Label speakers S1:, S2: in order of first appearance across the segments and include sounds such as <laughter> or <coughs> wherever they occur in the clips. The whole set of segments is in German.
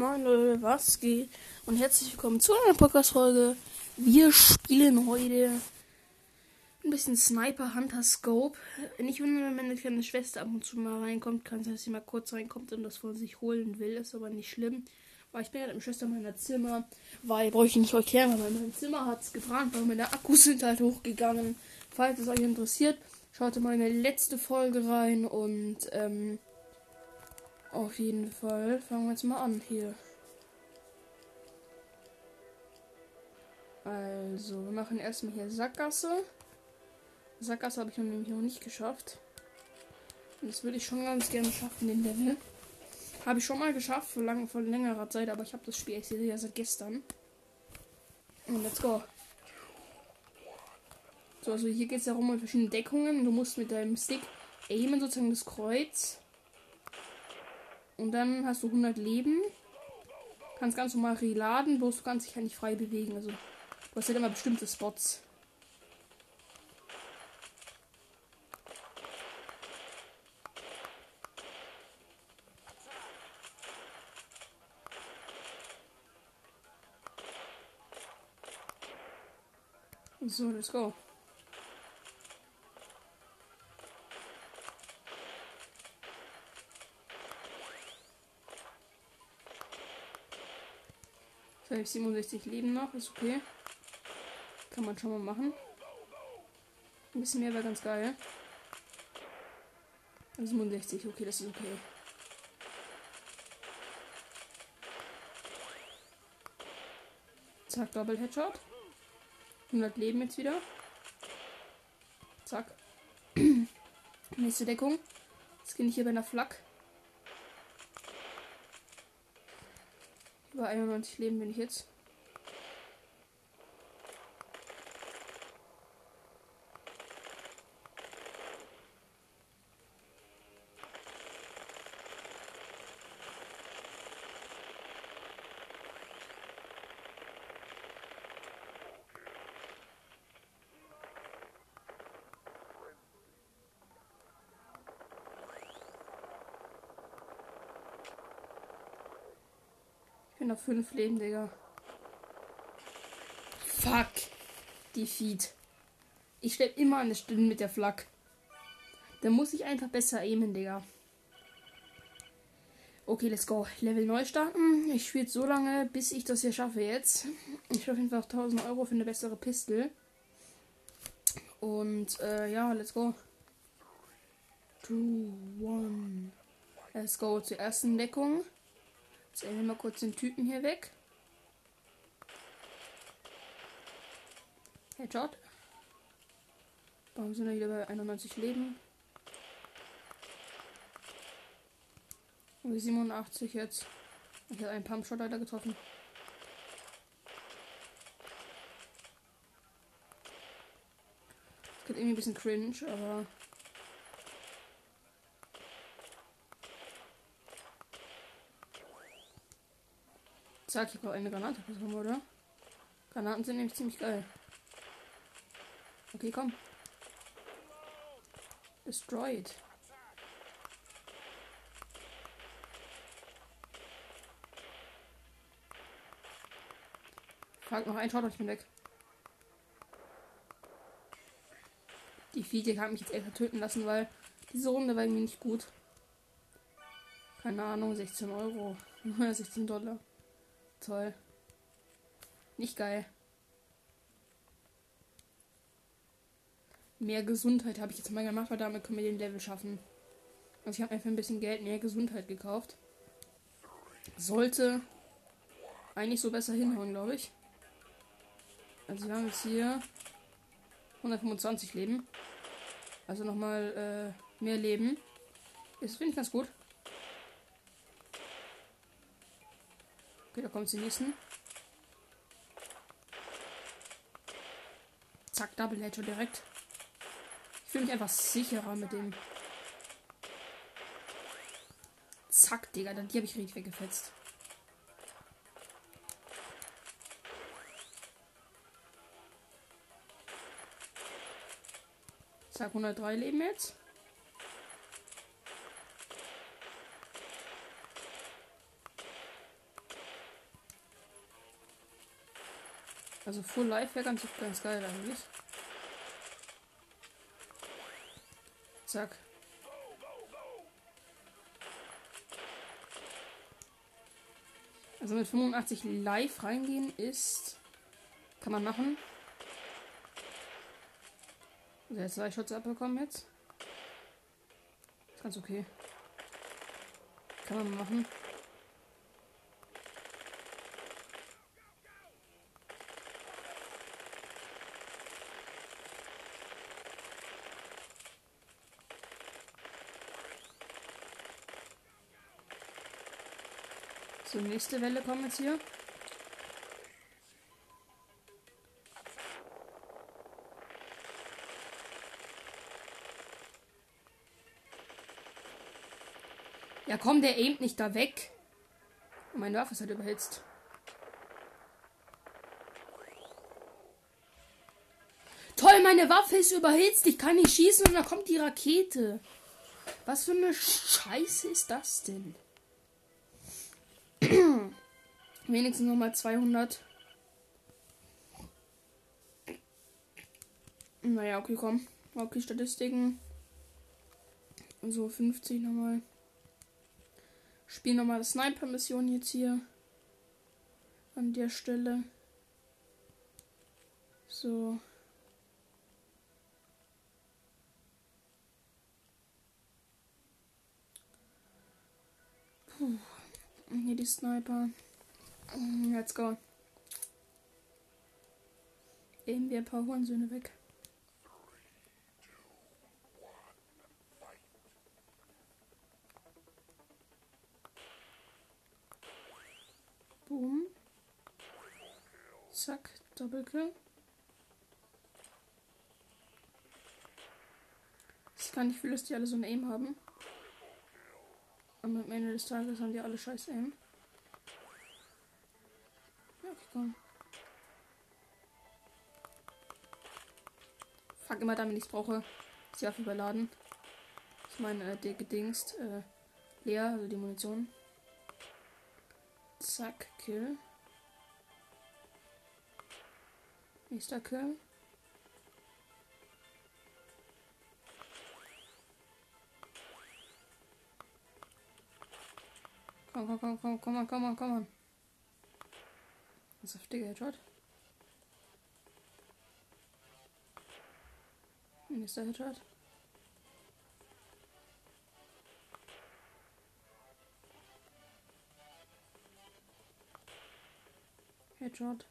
S1: Moin Leute, was geht? Und herzlich willkommen zu einer Podcast-Folge. Wir spielen heute ein bisschen Sniper Hunter Scope. Nicht wundern, wenn meine kleine Schwester ab und zu mal reinkommt. Kann sein, dass sie mal kurz reinkommt und das von sich holen will. Ist aber nicht schlimm. Weil ich bin mit meiner Schwester in meiner Zimmer. Weil, brauche ich nicht erklären, weil mein Zimmer hat es gefragt, weil meine Akkus sind halt hochgegangen. Falls es euch interessiert, schaut in meine letzte Folge rein und, ähm, auf jeden Fall fangen wir jetzt mal an hier. Also, wir machen erstmal hier Sackgasse. Sackgasse habe ich nämlich noch nicht geschafft. Und das würde ich schon ganz gerne schaffen, den Level. Habe ich schon mal geschafft, vor, lang, vor längerer Zeit, aber ich habe das Spiel ich ja seit gestern. Und let's go. So, also hier geht es darum, um verschiedene Deckungen. Du musst mit deinem Stick aimen, sozusagen das Kreuz. Und dann hast du 100 Leben. Kannst ganz normal reladen, bloß du kannst dich ja nicht frei bewegen. Also, du hast halt immer bestimmte Spots. So, let's go. 67 Leben noch, ist okay. Kann man schon mal machen. Ein bisschen mehr wäre ganz geil. 67, okay, das ist okay. Zack, Double Headshot. 100 Leben jetzt wieder. Zack. <clears throat> Nächste Deckung. Jetzt bin ich hier bei einer Flak. Über 91 Leben bin ich jetzt. Auf 5 Leben, Digga. Fuck. Defeat. Ich stelle immer eine Stunde mit der Flak. Da muss ich einfach besser aimen, Digga. Okay, let's go. Level neu starten. Ich spiele so lange, bis ich das hier schaffe jetzt. Ich schaffe einfach 1000 Euro für eine bessere Pistole. Und äh, ja, let's go. 2, 1. Let's go zur ersten Deckung. Jetzt wir mal kurz den Typen hier weg. Headshot. Warum sind wir wieder bei 91 Leben? Und 87 jetzt. Ich habe einen Pumpshot leider getroffen. Das geht irgendwie ein bisschen cringe, aber. Zack, ich brauche eine Granate bekommen, oder? Granaten sind nämlich ziemlich geil. Okay, komm. Destroyed. Frag noch ein Shot und ich bin weg. Die Fiete kann mich jetzt extra töten lassen, weil diese Runde war irgendwie nicht gut. Keine Ahnung, 16 Euro. <laughs> 16 Dollar. Toll. Nicht geil. Mehr Gesundheit habe ich jetzt mal gemacht, weil damit können wir den Level schaffen. Also ich habe einfach ein bisschen Geld, mehr Gesundheit gekauft. Sollte eigentlich so besser hinhauen, glaube ich. Also wir haben jetzt hier 125 Leben. Also nochmal äh, mehr Leben. Das finde ich ganz gut. Okay, da kommt die nächsten. Zack, Double Headshot direkt. Ich fühle mich einfach sicherer mit dem. Zack, Digga, die habe ich richtig weggefetzt. Zack, 103 Leben jetzt. Also Full Life wäre ganz, ganz geil eigentlich. Zack. Also mit 85 live reingehen ist. Kann man machen. Also jetzt zwei Shots abbekommen jetzt. Ist ganz okay. Kann man machen. So, nächste Welle kommt jetzt hier. Ja, komm, der aimt nicht da weg. Und meine Waffe ist halt überhitzt. Toll, meine Waffe ist überhitzt. Ich kann nicht schießen und da kommt die Rakete. Was für eine Scheiße ist das denn? Wenigstens nochmal 200. Naja, okay, komm. Okay, Statistiken. So, 50 nochmal. Spiel nochmal Sniper-Mission jetzt hier. An der Stelle. So. Puh. Hier die Sniper. Mm, let's go. Eben wir ein paar Hurensöhne weg. Boom. Zack, Doppelkill. Ich kann nicht viel, dass die alle so ein Aim haben. Und am Ende des Tages haben die alle scheiß Aim. Komm. Fuck immer damit ich es brauche. Ist ja überladen. Ich meine, äh, der gedingst, äh, leer, also die Munition. Zack, Kill. Nächster Kill. Komm, komm, komm, komm, komm, komm, komm, komm. Das ist heftiger Headshot. Nächster Headshot. Headshot.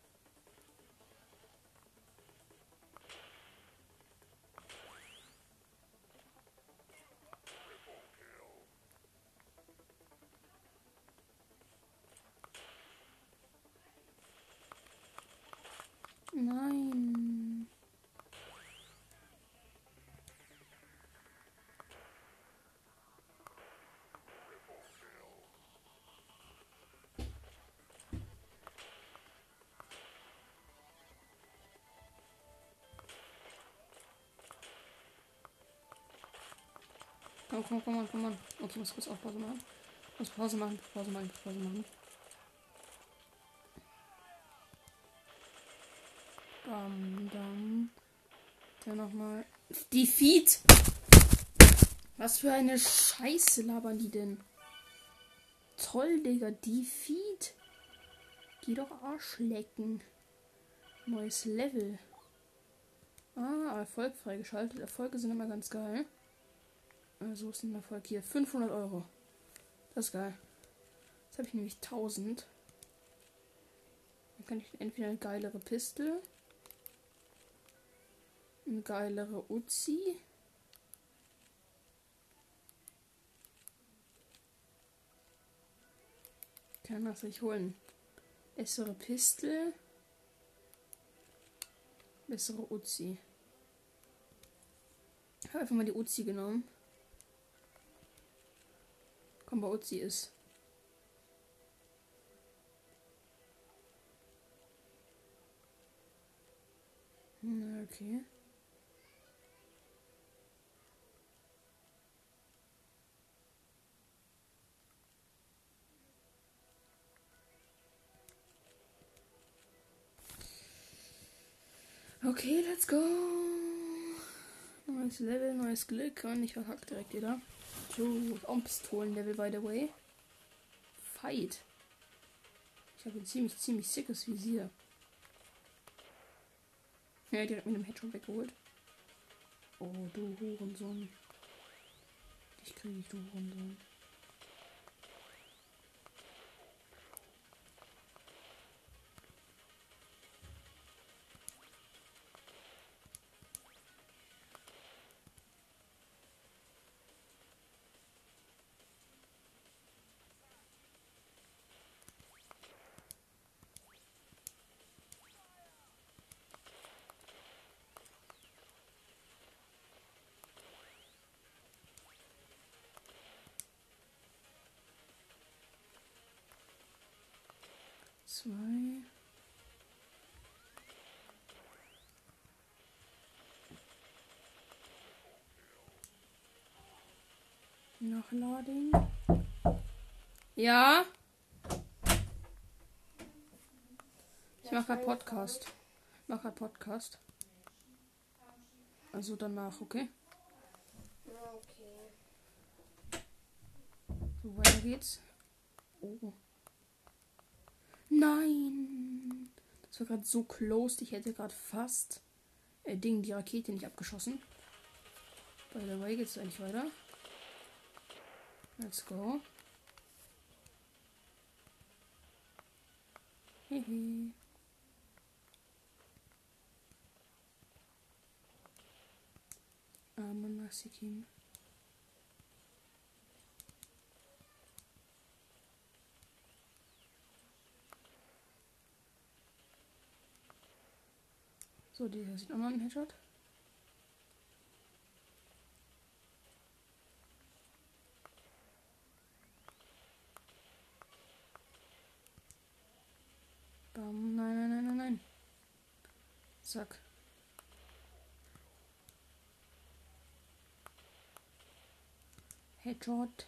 S1: Komm, komm, komm, komm, komm. Okay, ich muss kurz auf Pause machen. Ich muss Pause machen, Pause machen, Pause machen. Bam, dann. Dann nochmal. Defeat! Was für eine Scheiße labern die denn? Toll, Digga. Defeat. Geh doch Arsch lecken. Neues Level. Ah, Erfolg freigeschaltet. Erfolge sind immer ganz geil. Also ist ein Erfolg hier. 500 Euro. Das ist geil. Jetzt habe ich nämlich 1000. Dann kann ich entweder eine geilere Pistole. Eine geilere Uzi. Kann das sich holen. Bessere Pistole. Bessere Uzi. Ich habe einfach mal die Uzi genommen. Komm, bei Uzi ist. Na, okay. Okay, let's go. Neues Level, neues Glück und ich verhack direkt wieder. So, auch ein Pistolenlevel, by the way. Fight. Ich habe ein ziemlich, ziemlich sickes Visier. Ja, direkt mit dem Headshot weggeholt. Oh, du Hurensohn. Dich kriege ich, du Hurensohn. Zwei. Nachladen. Ja. Ich mache gerade Podcast. Ich mache gerade Podcast. Also danach, okay?
S2: Okay.
S1: So, weiter geht's. Oh. Nein. Das war gerade so close. Ich hätte gerade fast äh, Ding die Rakete nicht abgeschossen. By the way geht's eigentlich weiter. Let's go. Hehe. Arme Nasikim. So, dieser sieht auch noch einen Headshot. Bam, nein, nein, nein, nein, nein. Zack. Headshot.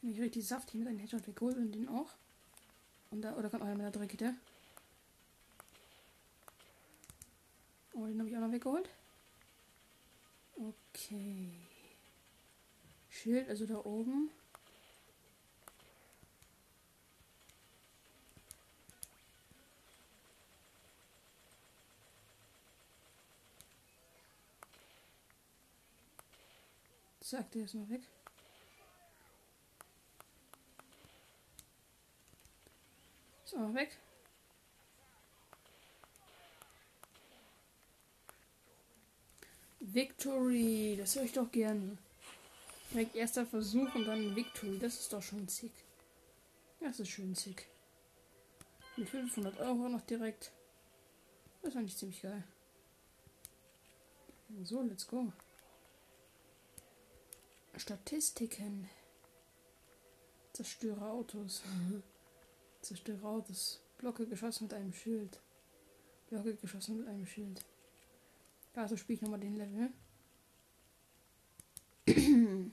S1: Ich richtig saftig mit einem Headshot weggeholt und den auch. Und da, oder kommt einer mit der Dreckete. Oh, den habe ich auch noch weggeholt. Okay. Schild, also da oben. Zack, der ist noch weg. Auch weg. Victory, das höre ich doch gerne. Direkt erster Versuch und dann Victory, das ist doch schon sick. Das ist schön sick. Mit 500 Euro noch direkt. Das fand ich ziemlich geil. So, let's go. Statistiken. Zerstöre Autos. <laughs> Zerstöre Autos. Blocke geschossen mit einem Schild. Blocke geschossen mit einem Schild. Also spiele ich nochmal den Level. <clears throat>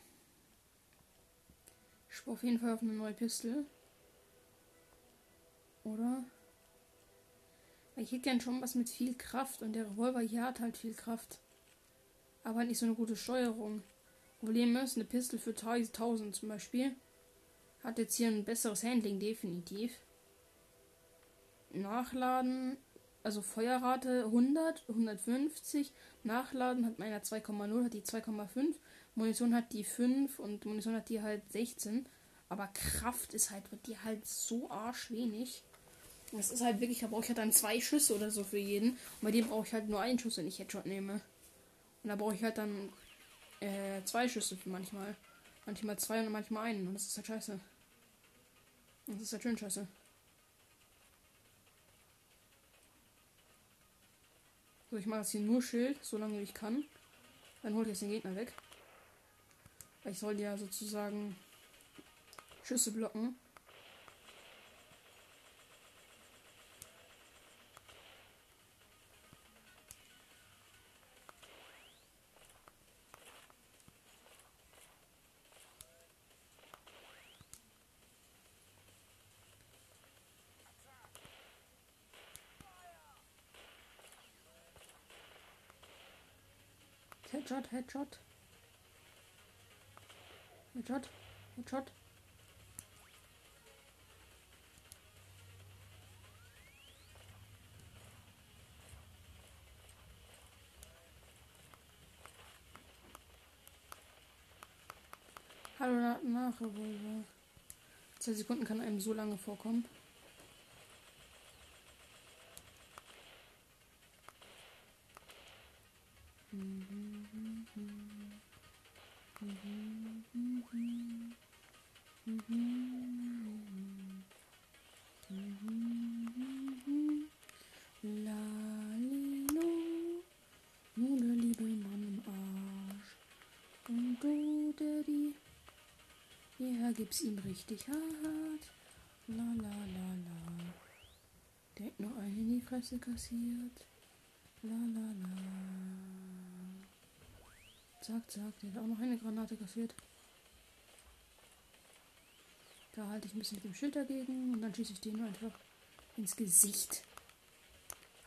S1: Ich spare auf jeden Fall auf eine neue Pistole. Oder? Ich hätte gern schon was mit viel Kraft und der Revolver hier hat halt viel Kraft. Aber halt nicht so eine gute Steuerung. Problem ist, eine Pistole für 1000 zum Beispiel hat jetzt hier ein besseres Handling, definitiv. Nachladen, also Feuerrate 100, 150. Nachladen hat meiner 2,0, hat die 2,5. Munition hat die 5 und Munition hat die halt 16. Aber Kraft ist halt, wird die halt so arschwenig. Das ist halt wirklich, da brauche ich halt dann zwei Schüsse oder so für jeden. Und bei dem brauche ich halt nur einen Schuss, wenn ich Headshot nehme. Und da brauche ich halt dann äh, zwei Schüsse für manchmal. Manchmal zwei und manchmal einen. Und das ist halt scheiße. Das ist schön scheiße. So, ich mache jetzt hier nur Schild, solange ich kann. Dann hole ich jetzt den Gegner weg. Ich soll ja sozusagen Schüsse blocken. Headshot, Headshot. Headshot. Hallo nach Revolver. Zwei Sekunden kann einem so lange vorkommen. Richtig hart. La la la la. Der hat noch einen in die Fresse kassiert. La la la. Zack, zack, der hat auch noch eine Granate kassiert. Da halte ich ein bisschen mit dem Schild dagegen und dann schieße ich den einfach ins Gesicht.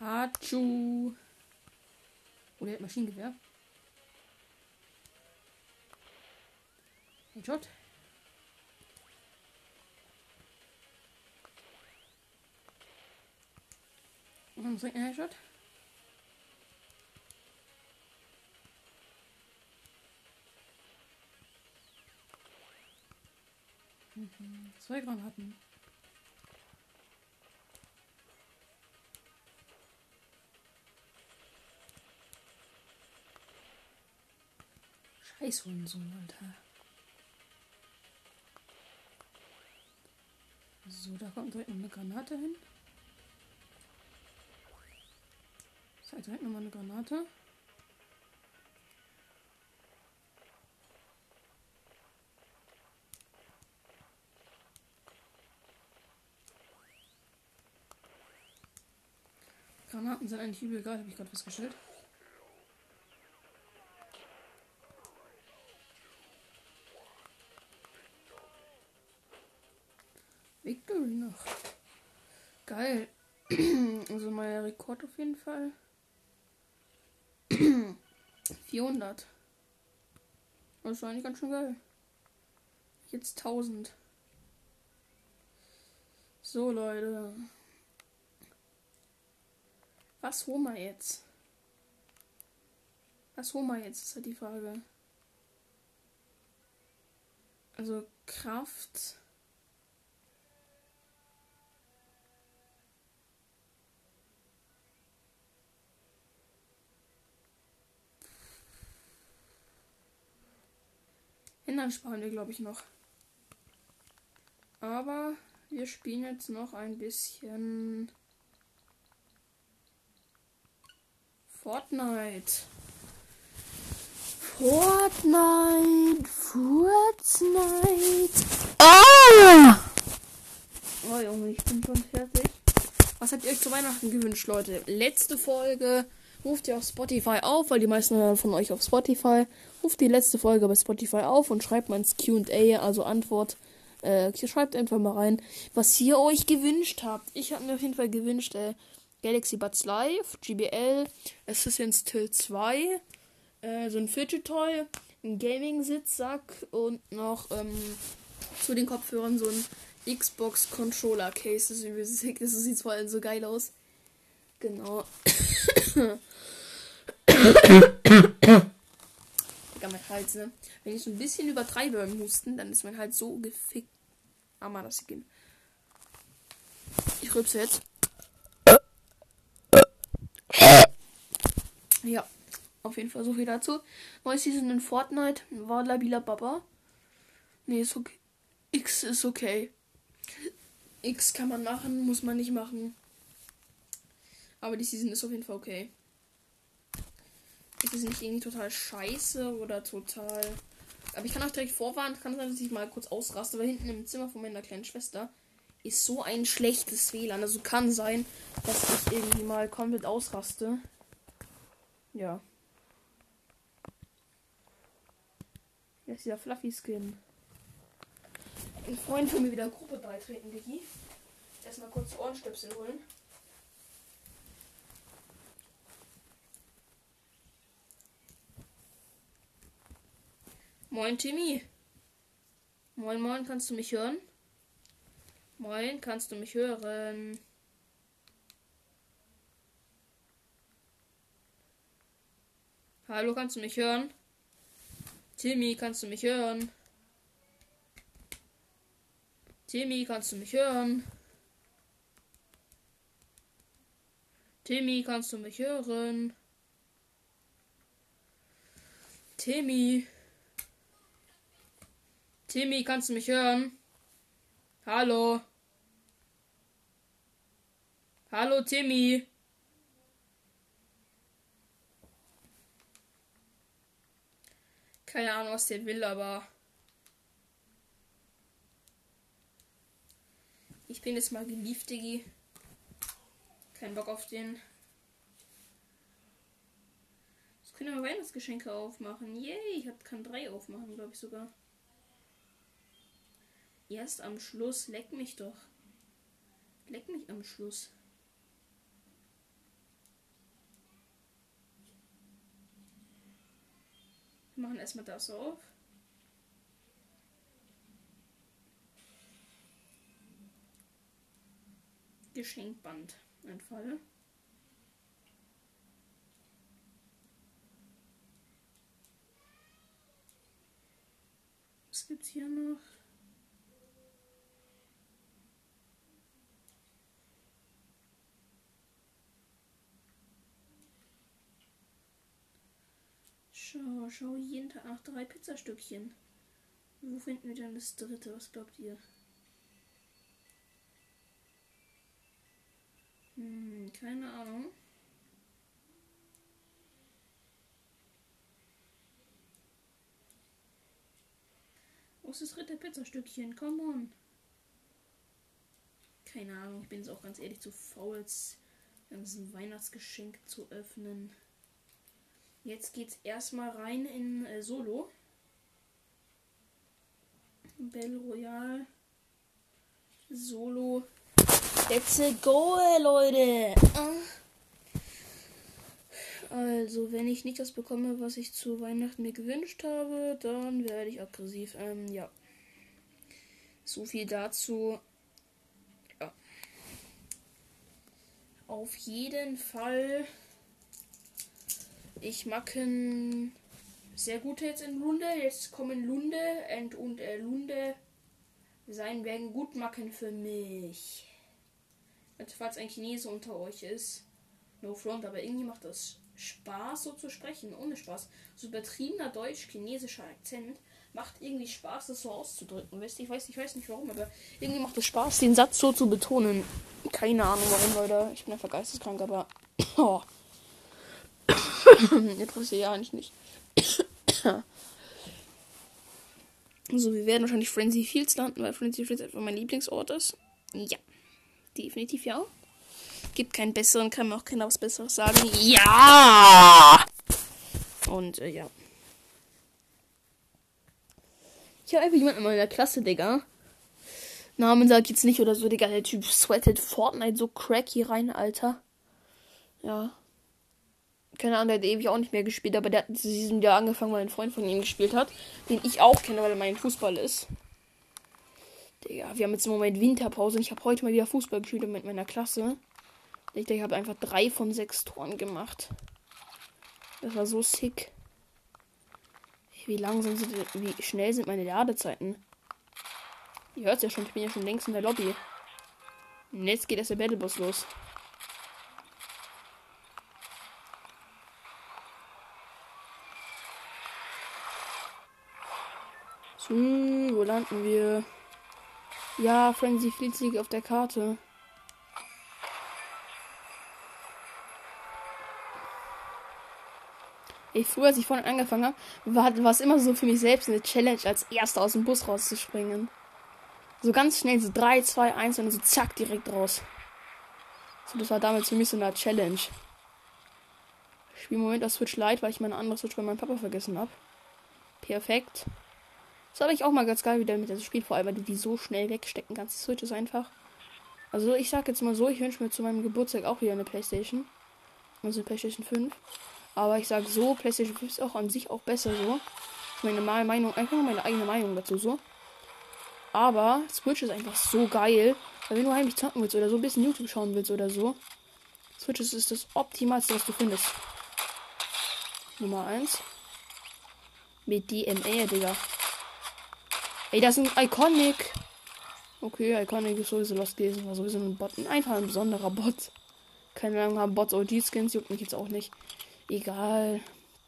S1: Hatschu. Oder er hat Maschinengewehr. Headshot. Direkt ein Headshot. Mhm. Zwei Granaten. Scheiß Hundensohn, Alter. So, da kommt direkt eine Granate hin. So, direkt nochmal eine Granate. Granaten sind eigentlich übel egal, habe ich gerade festgestellt. Victory noch. Geil. <clears throat> also mein Rekord auf jeden Fall. 400. Das ist eigentlich ganz schön geil. Jetzt 1000. So, Leute. Was holen wir jetzt? Was holen wir jetzt, ist halt die Frage. Also Kraft. Hindern sparen wir, glaube ich, noch. Aber wir spielen jetzt noch ein bisschen Fortnite. Fortnite. Fortnite. Ah! Oh Junge, ich bin schon fertig. Was habt ihr euch zu Weihnachten gewünscht, Leute? Letzte Folge ruft ihr auf Spotify auf, weil die meisten von euch auf Spotify. Ruft die letzte Folge bei Spotify auf und schreibt mal ins QA, also Antwort. Äh, schreibt einfach mal rein, was ihr euch gewünscht habt. Ich habe mir auf jeden Fall gewünscht, äh, Galaxy Buds Live, GBL, Assassin's Till 2, äh, so ein Fidget Toy, ein Gaming-Sitzsack und noch ähm, zu den Kopfhörern so ein Xbox Controller Case. Das, <laughs> das sieht vor allem so geil aus. Genau. Digga, mein Hals, ne? Wenn ich so ein bisschen übertreibe beim Husten, dann ist mein Hals so gefickt. Ah, mal das gehen. Ich rübse jetzt. Ja, auf jeden Fall so viel dazu. Neues Season in Fortnite war Labila Baba. Nee, ist okay. X ist okay. X kann man machen, muss man nicht machen. Aber die Season ist auf jeden Fall okay. Ist es nicht irgendwie total scheiße oder total. Aber ich kann euch direkt vorwarnen, kann sein, dass ich mal kurz ausraste, weil hinten im Zimmer von meiner kleinen Schwester ist so ein schlechtes WLAN. Also kann sein, dass ich irgendwie mal komplett ausraste. Ja. Hier ist dieser Fluffy Skin. Ein Freund von mir wieder Gruppe beitreten, Diggi. Erstmal kurz Ohrenstöpsel holen. Moin, Timmy. Moin, moin, kannst du mich hören? Moin, kannst du mich hören? Hallo, kannst du mich hören? Timmy, kannst du mich hören? Timmy, kannst du mich hören? Timmy, kannst du mich hören? Timmy. Timmy, kannst du mich hören? Hallo. Hallo, Timmy. Keine Ahnung, was der will, aber. Ich bin jetzt mal geliebt, Diggi. Kein Bock auf den. Jetzt können wir Weihnachtsgeschenke aufmachen. Yay, ich kann drei aufmachen, glaube ich sogar. Erst am Schluss. Leck mich doch. Leck mich am Schluss. Wir machen erstmal das auf. Geschenkband. Ein Fall. Was gibt's hier noch? Schau, schau jeden Tag nach drei Pizzastückchen. Wo finden wir denn das dritte? Was glaubt ihr? Hm, keine Ahnung. Wo ist das dritte Pizzastückchen? Come on. Keine Ahnung, ich bin jetzt auch ganz ehrlich zu faul, ein Weihnachtsgeschenk zu öffnen. Jetzt geht's erstmal rein in äh, Solo. Battle Royale. Solo. Let's go, Leute. Also, wenn ich nicht das bekomme, was ich zu Weihnachten mir gewünscht habe, dann werde ich aggressiv. Ähm, ja. So viel dazu. Ja. Auf jeden Fall ich mache sehr gut jetzt in Lunde. Jetzt kommen Lunde und, und äh, Lunde sein werden gut machen für mich. Also falls ein Chinese unter euch ist. No front, aber irgendwie macht das Spaß, so zu sprechen, ohne Spaß. So übertriebener deutsch-chinesischer Akzent macht irgendwie Spaß, das so auszudrücken. Wisst ich weiß, ich weiß nicht warum, aber irgendwie macht es Spaß, den Satz so zu betonen. Keine Ahnung warum, Leute. Ich bin einfach geisteskrank, aber. <coughs> Oh. <laughs> Interessiert ja eigentlich nicht. <coughs> so, wir werden wahrscheinlich Frenzy Fields landen, weil Frenzy Fields einfach mein Lieblingsort ist. Ja. Definitiv ja. Gibt keinen besseren, kann mir auch keiner was Besseres sagen. Ja! Und äh, ja. Ich habe einfach jemanden in meiner Klasse, Digga. Namen sag ich jetzt nicht oder so, Digga. Der Typ sweatet Fortnite so cracky rein, Alter. Ja keine Ahnung, der hat ewig auch nicht mehr gespielt, aber der hat diesem Jahr angefangen, weil ein Freund von ihm gespielt hat, den ich auch kenne, weil er mein Fußball ist. Digga, wir haben jetzt im Moment Winterpause und ich habe heute mal wieder Fußball gespielt mit meiner Klasse. Ich denke, ich habe einfach drei von sechs Toren gemacht. Das war so sick. Wie langsam sind, wie schnell sind meine Ladezeiten? Ihr hört es ja schon, ich bin ja schon längst in der Lobby. Und jetzt geht erst der Battlebus los. Hm, wo landen wir? Ja, Frenzy Fleet liegt auf der Karte. Ich früher, als ich vorhin angefangen habe, war, war es immer so für mich selbst eine Challenge, als erster aus dem Bus rauszuspringen. So ganz schnell, so 3, 2, 1 und dann so zack, direkt raus. So, das war damals für mich so eine Challenge. Ich spiele im Moment auf Switch Lite, weil ich meine andere Switch bei meinem Papa vergessen habe. Perfekt. Das habe ich auch mal ganz geil wieder mit dem Spiel, vor allem, weil du die so schnell wegstecken kannst. Die Switch ist einfach. Also ich sag jetzt mal so, ich wünsche mir zu meinem Geburtstag auch wieder eine Playstation. Also eine Playstation 5. Aber ich sag so, Playstation 5 ist auch an sich auch besser so. Meine Meinung, einfach meine eigene Meinung dazu so. Aber Switch ist einfach so geil. Weil wenn du heimlich zocken willst oder so ein bisschen YouTube schauen willst oder so, Switch ist das Optimalste, was du findest. Nummer 1. Mit DMA, Digga. Ey, das ist ein Iconic. Okay, Iconic ist sowieso Lost gewesen. War sowieso ein Bot. Einfach ein besonderer Bot. Keine Ahnung, haben Bots OG-Skins, juckt mich jetzt auch nicht. Egal.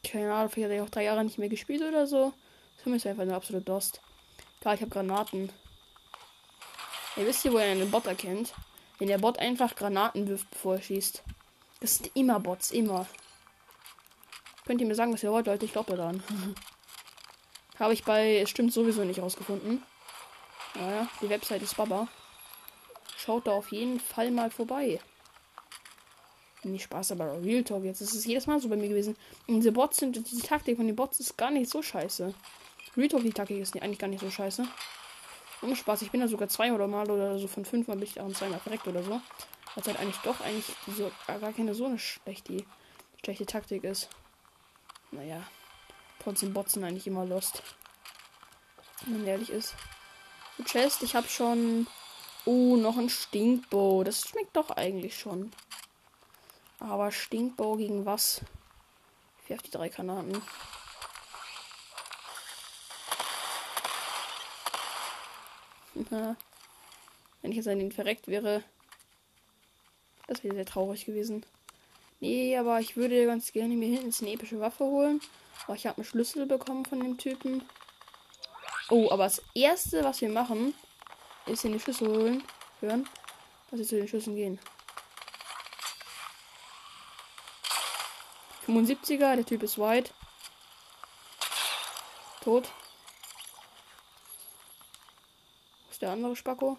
S1: Keine Ahnung, vielleicht hat er auch drei Jahre nicht mehr gespielt oder so. Für mich ist einfach nur absolut Dost. Klar, ich habe Granaten. Ihr wisst ihr, wo ihr einen Bot erkennt? Wenn der Bot einfach Granaten wirft, bevor er schießt. Das sind immer Bots, immer. Könnt ihr mir sagen, was ihr wollt, Leute? Ich glaube daran. <laughs> habe ich bei Es stimmt sowieso nicht rausgefunden. Naja, die Website ist Baba. Schaut da auf jeden Fall mal vorbei. Nicht Spaß, aber Real Talk. Jetzt ist es jedes Mal so bei mir gewesen. Und diese Bots sind, die Taktik von den Bots ist gar nicht so scheiße. Real Talk, die Taktik ist eigentlich gar nicht so scheiße. Ohne Spaß, ich bin da sogar zwei oder mal oder so von fünf Mal bin ich auch zweimal verreckt oder so. Was halt eigentlich doch eigentlich so, gar keine so eine schlechte, schlechte Taktik ist. Naja. Trotzdem Bots sind eigentlich immer lost. Wenn man ehrlich ist. So Chest, ich habe schon. Oh, noch ein Stinkbow. Das schmeckt doch eigentlich schon. Aber Stinkbow gegen was? Ich werfe die drei Granaten. <laughs> Wenn ich jetzt an ihn verreckt wäre, das wäre sehr traurig gewesen. Nee, aber ich würde ganz gerne mir hinten eine epische Waffe holen. Aber ich habe einen Schlüssel bekommen von dem Typen. Oh, aber das erste, was wir machen, ist in die Schlüssel holen. Hören, dass wir zu den Schlüsseln gehen. 75er, der Typ ist white. Tot. Wo ist der andere Spacko?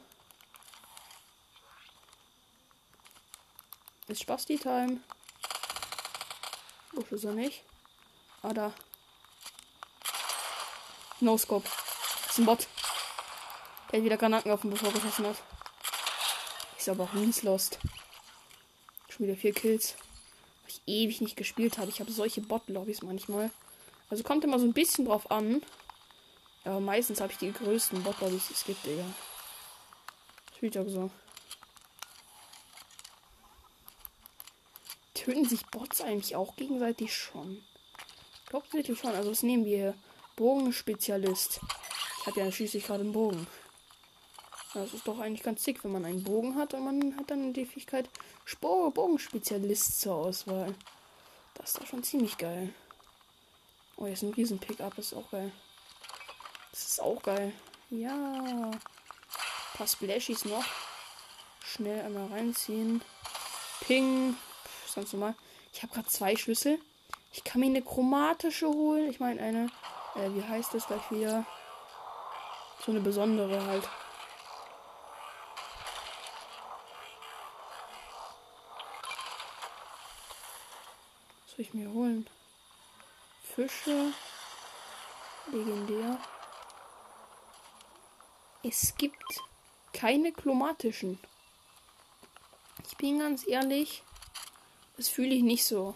S1: Ist Spasti-Time. Wo ist er nicht? Ah, da. No Scope. Das ist ein Bot. Der hat wieder Granaten auf den bevor geschossen hat. Ist aber auch mies lost. Schon wieder vier Kills. Weil ich ewig nicht gespielt habe. Ich habe solche Bot-Lobbys manchmal. Also kommt immer so ein bisschen drauf an. Aber meistens habe ich die größten Bot-Lobbys, die es gibt, Digga. Spielt auch so. Töten sich Bots eigentlich auch gegenseitig schon? Hauptsächlich schon. Also was nehmen wir hier? Bogenspezialist. Ich habe ja schließlich gerade einen Bogen. Das ist doch eigentlich ganz sick, wenn man einen Bogen hat und man hat dann die Fähigkeit Spor Bogenspezialist zur Auswahl. Das ist doch schon ziemlich geil. Oh, ist ein riesen Pickup, das ist auch geil. Das ist auch geil. Ja. Ein paar Splashies noch. Schnell einmal reinziehen. Ping. Pff, ganz normal. Ich habe gerade zwei Schlüssel. Ich kann mir eine chromatische holen. Ich meine eine, äh, wie heißt das gleich wieder? So eine besondere halt. Was soll ich mir holen? Fische. Legendär. Es gibt keine chromatischen. Ich bin ganz ehrlich, das fühle ich nicht so.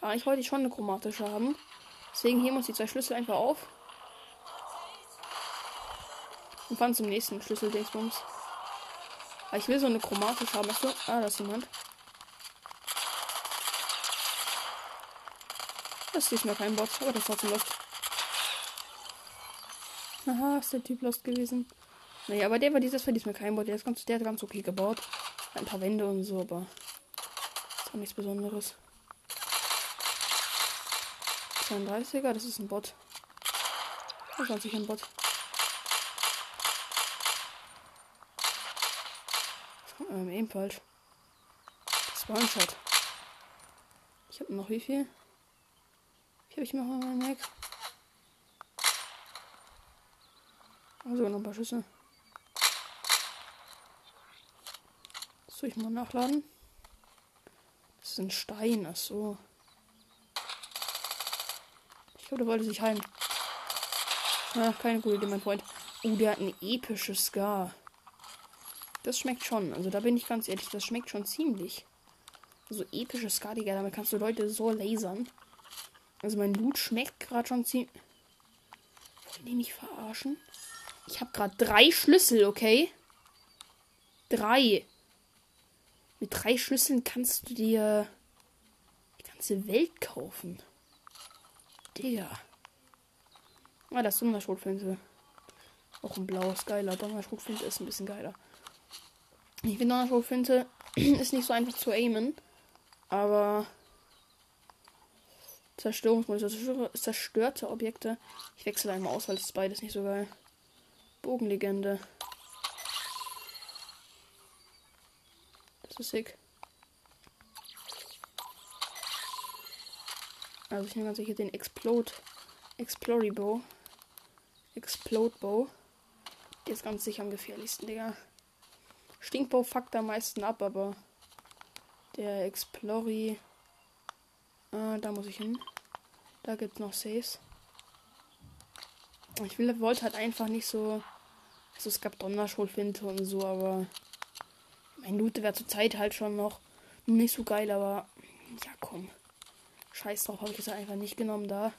S1: Aber ich wollte schon eine chromatische haben. Deswegen heben wir uns die zwei Schlüssel einfach auf. Und fahren zum nächsten Schlüssel Dingsbums. Aber ich will so eine chromatische haben. Achso, ah, da ist jemand. Das ist diesmal kein Bot, aber das hat Lost. Aha, ist der Typ Lost gewesen. Naja, aber der war dieses war diesmal kein Bot. Der, ist ganz, der hat ganz okay gebaut. Ein paar Wände und so, aber ist auch nichts Besonderes. 32er, das ist ein Bot. Das ist sich ein Bot. Ähm, ebenfalls. Das war ein Shot. Ich habe noch wie viel? Wie habe ich noch mal Mac? Also noch ein paar Schüsse. Soll ich mal nachladen? Das ist ein Stein, ach so glaube, der wollte sich heilen. Ach, keine gute Idee, mein Freund. Oh, der hat eine epische Scar. Das schmeckt schon. Also da bin ich ganz ehrlich, das schmeckt schon ziemlich. So also, epische Scar, Digga, damit kannst du Leute so lasern. Also mein Loot schmeckt gerade schon ziemlich. Wollen die mich verarschen? Ich habe gerade drei Schlüssel, okay? Drei. Mit drei Schlüsseln kannst du dir die ganze Welt kaufen. Digga. Ah, das Sonderschrotflinte. Auch ein blaues, geiler. Donnerschrotflinte ist ein bisschen geiler. Ich finde Donnerschrotflinte <clears throat> ist nicht so einfach zu aimen. Aber Zerstörungsmodus, zerstörte Objekte. Ich wechsle einmal aus, weil ist beides nicht so geil. Bogenlegende. Das ist sick. Also ich nehme ganz sicher den Explode. Explore Bow. Explode Bow. Der ist ganz sicher am gefährlichsten, Digga. Stinkbow fuckt am meisten ab, aber der Explori. Äh, da muss ich hin. Da gibt's noch Saves. Ich will, wollte halt einfach nicht so. Also es gab Donnerschulfinte und so, aber mein Loot wäre zur Zeit halt schon noch nicht so geil, aber ja komm. Scheiß drauf, habe ich es einfach nicht genommen da.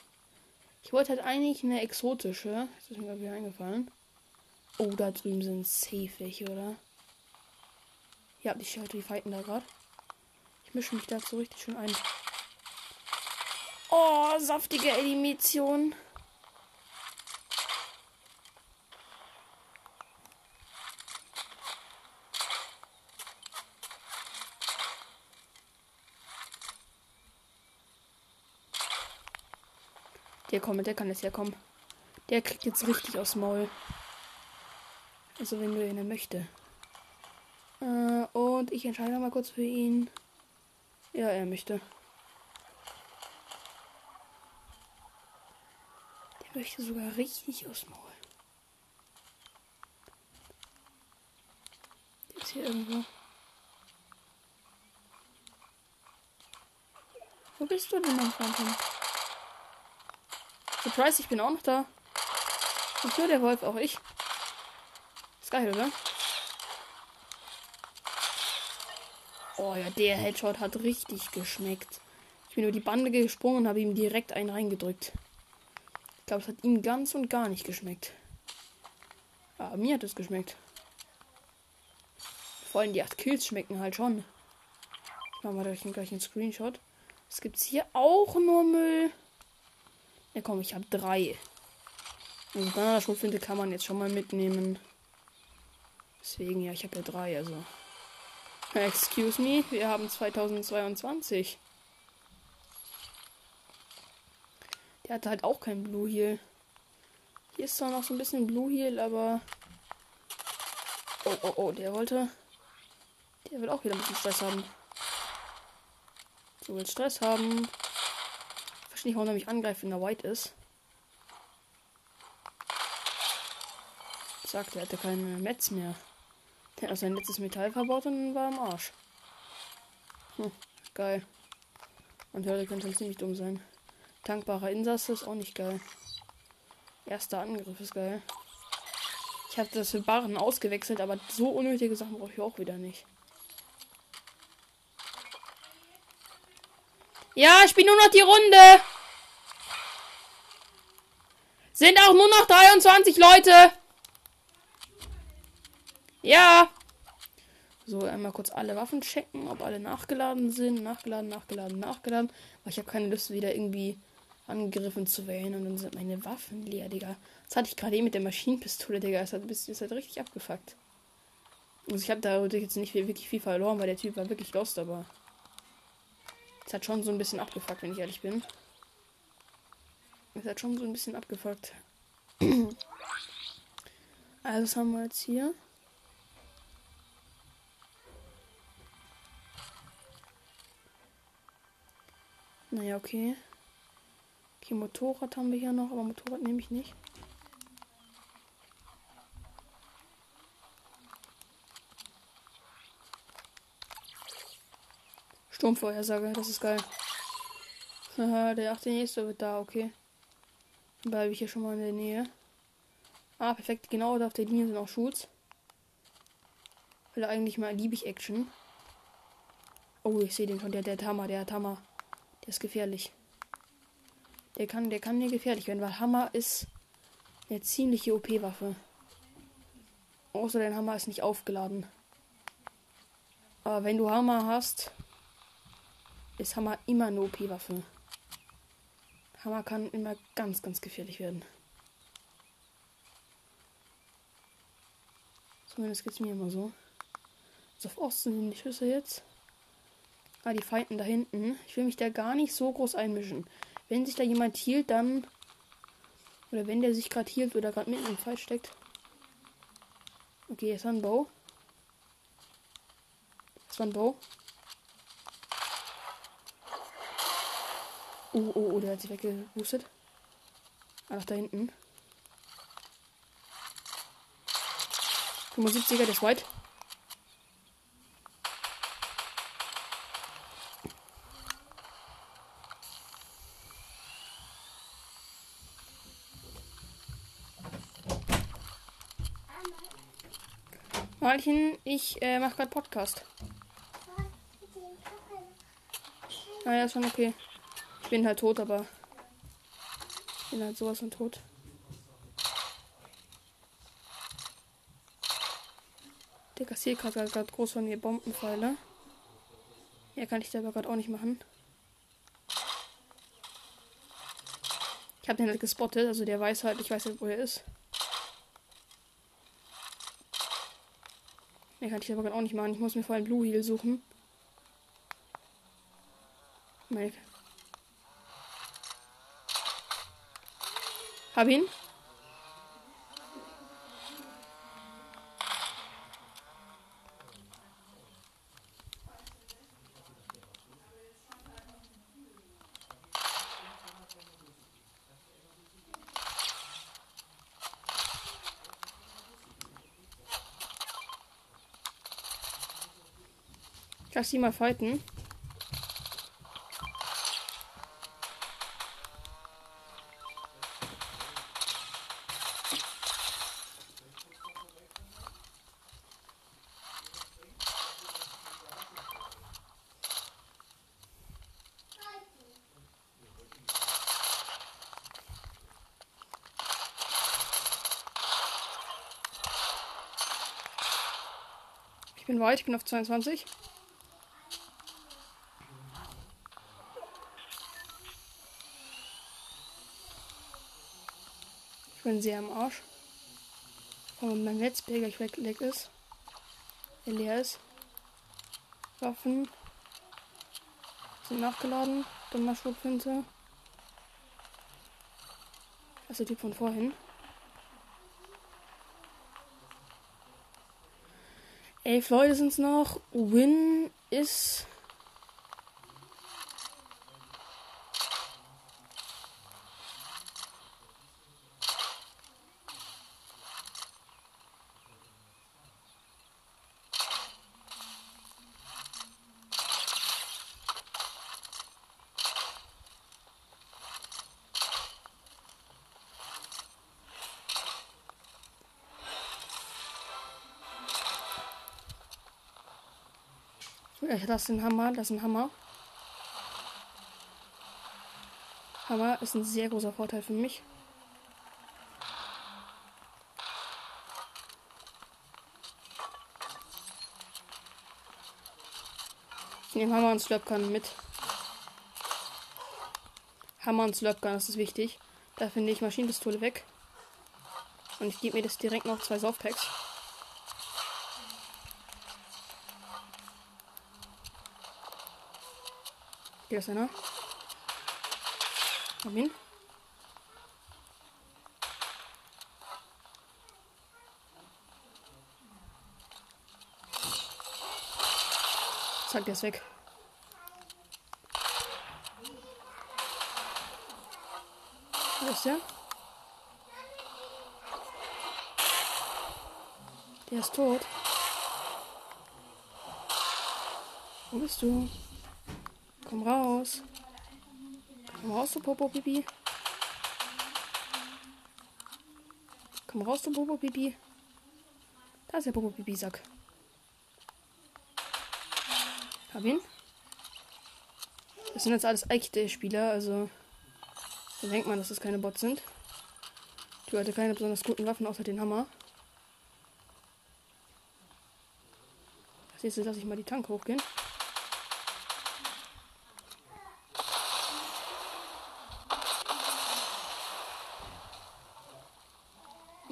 S1: Ich wollte halt eigentlich eine exotische. Das ist mir gerade wieder eingefallen. Oh, da drüben sind safe welche, oder? Ja, die Leute, die fighten da gerade. Ich mische mich dazu richtig schön ein. Oh, saftige Elimination. Der kommt, der kann jetzt herkommen. Der kriegt jetzt richtig aufs Maul. Also wenn du ihn möchte. Äh, und ich entscheide mal kurz für ihn. Ja, er möchte. Der möchte sogar richtig aufs Maul. Der ist hier irgendwo. Wo bist du denn, mein Freund? Surprise, ich bin auch noch da. Nicht nur der Wolf, auch ich. Ist geil, oder? Oh ja, der Headshot hat richtig geschmeckt. Ich bin über die Bande gesprungen und habe ihm direkt einen reingedrückt. Ich glaube, es hat ihm ganz und gar nicht geschmeckt. Aber mir hat es geschmeckt. Vor allem die 8 Kills schmecken halt schon. Machen wir gleich einen Screenshot. Es gibt hier auch nur Müll. Ja komm, ich habe drei. Also Bananaschrotflinte kann man jetzt schon mal mitnehmen. Deswegen, ja, ich habe ja drei, also. Excuse me, wir haben 2022. Der hatte halt auch kein Blue Heal. Hier ist zwar noch so ein bisschen Blue Heal, aber. Oh, oh, oh, der wollte. Der will auch wieder ein bisschen Stress haben. So will Stress haben nicht, er mich angreift, wenn er white ist. Sagt, er hatte keine Metz mehr. Der hat sein letztes Metall verbaut und war im Arsch. Hm, geil. Und heute könnte halt ziemlich dumm sein. Tankbarer Insasse ist auch nicht geil. Erster Angriff ist geil. Ich habe das für Barren ausgewechselt, aber so unnötige Sachen brauche ich auch wieder nicht. Ja, ich bin nur noch die Runde. Sind auch nur noch 23 Leute. Ja. So, einmal kurz alle Waffen checken, ob alle nachgeladen sind. Nachgeladen, nachgeladen, nachgeladen. Weil ich habe keine Lust, wieder irgendwie angegriffen zu werden. Und dann sind meine Waffen leer, Digga. Das hatte ich gerade eben mit der Maschinenpistole, Digga. Das hat, das hat richtig abgefuckt. Also ich habe da jetzt nicht wirklich viel verloren, weil der Typ war wirklich lost, aber... Es hat schon so ein bisschen abgefuckt, wenn ich ehrlich bin. Es hat schon so ein bisschen abgefuckt. <clears throat> also was haben wir jetzt hier? Naja, okay. Okay, Motorrad haben wir hier noch, aber Motorrad nehme ich nicht. Sturmvorhersage, das ist geil. der achte nächste wird da, okay. Bleibe ich hier schon mal in der Nähe. Ah, perfekt. Genau da auf der Linie sind auch Schutz. Weil eigentlich mal liebe ich Action. Oh, ich sehe den schon. Der, der Hammer, der hat Hammer. Der ist gefährlich. Der kann, der kann mir gefährlich werden, weil Hammer ist Eine ziemliche OP-Waffe. Außer dein Hammer ist nicht aufgeladen. Aber wenn du Hammer hast, ist Hammer immer eine OP-Waffe. Hammer kann immer ganz, ganz gefährlich werden. Zumindest geht es mir immer so. Also auf Osten sind die Schüsse jetzt. Ah, die Feinden da hinten. Ich will mich da gar nicht so groß einmischen. Wenn sich da jemand hielt, dann. Oder wenn der sich gerade hielt oder gerade mitten im Fight steckt. Okay, jetzt war ein Bow. Das war ein Bow. Oh, oh, oh, der hat sich weggeboostet. Ah, nach da hinten. 75er, der ist white. Malchen, ich äh, mache gerade Podcast. Ah ja, schon okay. Ich bin halt tot, aber ich bin halt sowas von tot. Der kassiert gerade groß von mir Bombenpfeile. Ja, kann ich selber gerade auch nicht machen. Ich habe den halt gespottet, also der weiß halt, ich weiß halt, wo er ist. Ne, kann ich aber gerade auch nicht machen. Ich muss mir vor allem Blue Heal suchen. Meine Hab ihn. Lass sie mal fighten. Weit, ich bin auf 22. Ich bin sehr am Arsch. Und mein Netzbild gleich weg, weg ist. Der leer ist. Waffen sind nachgeladen. Donnerschubfinte. Der Typ von vorhin. Elf Leute sind es noch. Win ist. Das ist ein Hammer, das ist ein Hammer. Hammer ist ein sehr großer Vorteil für mich. Ich nehme Hammer und Slurpgun mit. Hammer und Slurpgun, das ist wichtig. Da finde ich Maschinenpistole weg. Und ich gebe mir das direkt noch zwei Softpacks. Hier ist einer. Hab ihn. Zack, der ist weg. Wo ist der? Der ist tot. Wo bist du? Komm raus. Komm raus, du Popo Pipi. Komm raus, du Popo Pipi. Da ist der Popo Pipi Sack. Hab ihn. Das sind jetzt alles echte Spieler, also da denkt man, dass das keine Bots sind. Du hatte keine besonders guten Waffen außer den Hammer. Das nächste lasse ich mal die Tank hochgehen.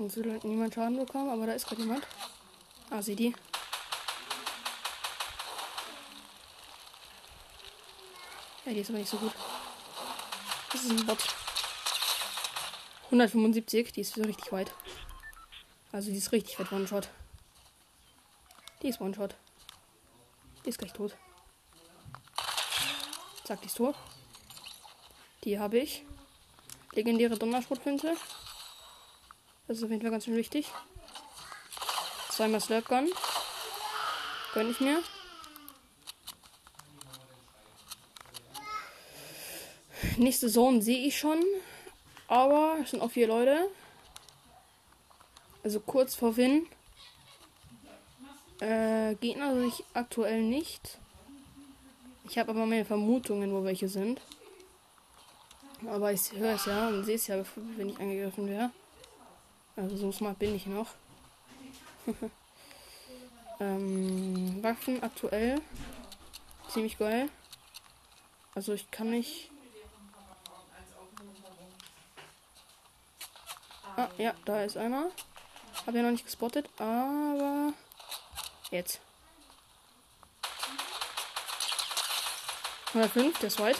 S1: Und so hat niemand Schaden bekommen, aber da ist gerade jemand. Ah, sieh die. Ja, die ist aber nicht so gut. Das ist ein Bot. 175, die ist so richtig weit. Also die ist richtig weit One-Shot. Die ist One-Shot. Die ist gleich tot. Zack, die ist tot. Die habe ich. Legendäre Donnerschrotflinte. Das ist auf jeden Fall ganz schön wichtig. Zweimal Slurp Gun. Gönn ich mir. Nächste Zone sehe ich schon. Aber es sind auch vier Leute. Also kurz vor Win. Äh, Gegner sehe ich aktuell nicht. Ich habe aber mehr Vermutungen, wo welche sind. Aber ich höre es ja und sehe es ja, wenn ich angegriffen wäre. Also so smart bin ich noch. <laughs> ähm, Waffen aktuell. Ziemlich geil. Also ich kann nicht. Ah, ja, da ist einer. Habe ja noch nicht gespottet, aber jetzt. 105, der ist weit.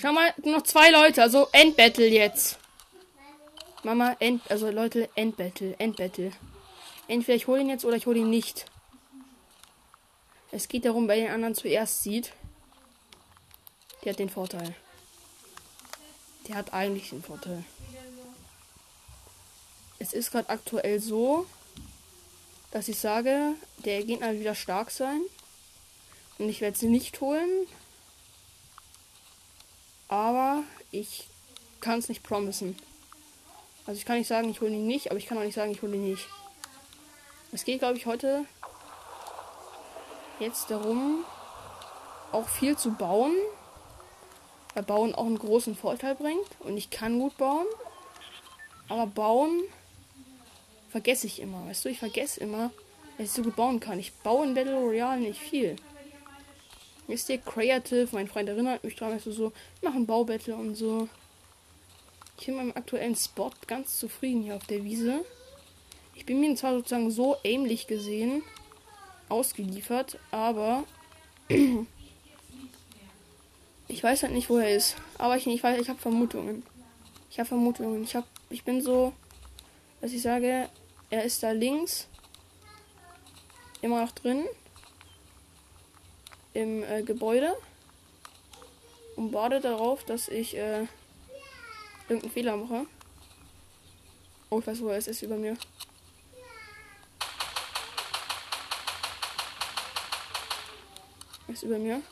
S1: Schau mal, noch zwei Leute, also Endbattle jetzt. Mama, End, also Leute, Endbattle, Endbattle. Entweder ich hole ihn jetzt oder ich hole ihn nicht. Es geht darum, wer den anderen zuerst sieht. Der hat den Vorteil. Der hat eigentlich den Vorteil. Es ist gerade aktuell so, dass ich sage, der Gegner wird wieder stark sein. Und ich werde sie nicht holen. Aber ich kann es nicht promisen. Also ich kann nicht sagen, ich hole ihn nicht, aber ich kann auch nicht sagen, ich hole ihn nicht. Es geht, glaube ich, heute jetzt darum, auch viel zu bauen. Weil Bauen auch einen großen Vorteil bringt. Und ich kann gut bauen. Aber bauen vergesse ich immer. Weißt du, ich vergesse immer, dass ich so gut bauen kann. Ich baue in Battle Royale nicht viel. Wisst ihr, Creative, mein Freund erinnert mich daran, dass du so, machen Baubattle und so. Ich bin meinem aktuellen Spot ganz zufrieden hier auf der Wiese. Ich bin mir zwar sozusagen so ähnlich gesehen ausgeliefert, aber <clears throat> ich weiß halt nicht, wo er ist. Aber ich, ich weiß, ich habe Vermutungen. Ich habe Vermutungen. Ich habe, ich bin so, dass ich sage, er ist da links immer noch drin im äh, Gebäude und warte darauf, dass ich äh, irgendeinen Fehler mache. Oh, ich weiß, wo er ist. Ist über mir. Er ist über mir.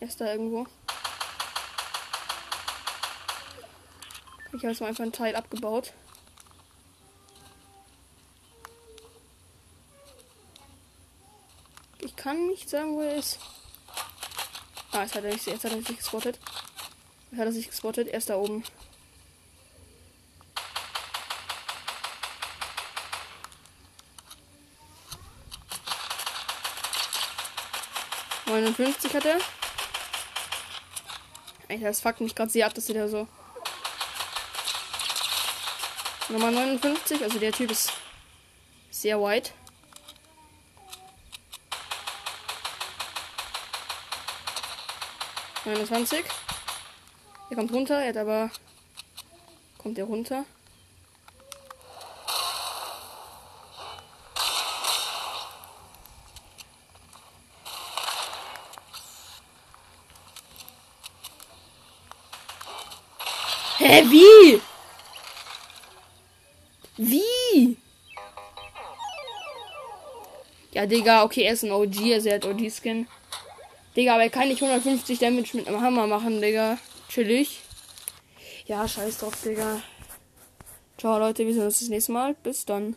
S1: Er ist da irgendwo. Ich habe jetzt mal einfach ein Teil abgebaut. Ich kann nicht sagen, wo er ist. Ah, jetzt hat er, nicht, jetzt hat er sich gespottet. Hat er sich gespottet. Er ist da oben. Neunundfünfzig hat er. Alter, das fuckt mich gerade sehr ab, dass der so. Nummer 59, also der Typ ist sehr weit. Neunundzwanzig. Er kommt runter, er hat aber. Kommt er runter? Hä, wie? Wie? Ja, Digga, okay, er ist ein OG, also er hat OG-Skin. Digga, aber er kann nicht 150 Damage mit einem Hammer machen, Digga. Chillig. Ja, scheiß drauf, Digga. Ciao, Leute, wir sehen uns das nächste Mal. Bis dann.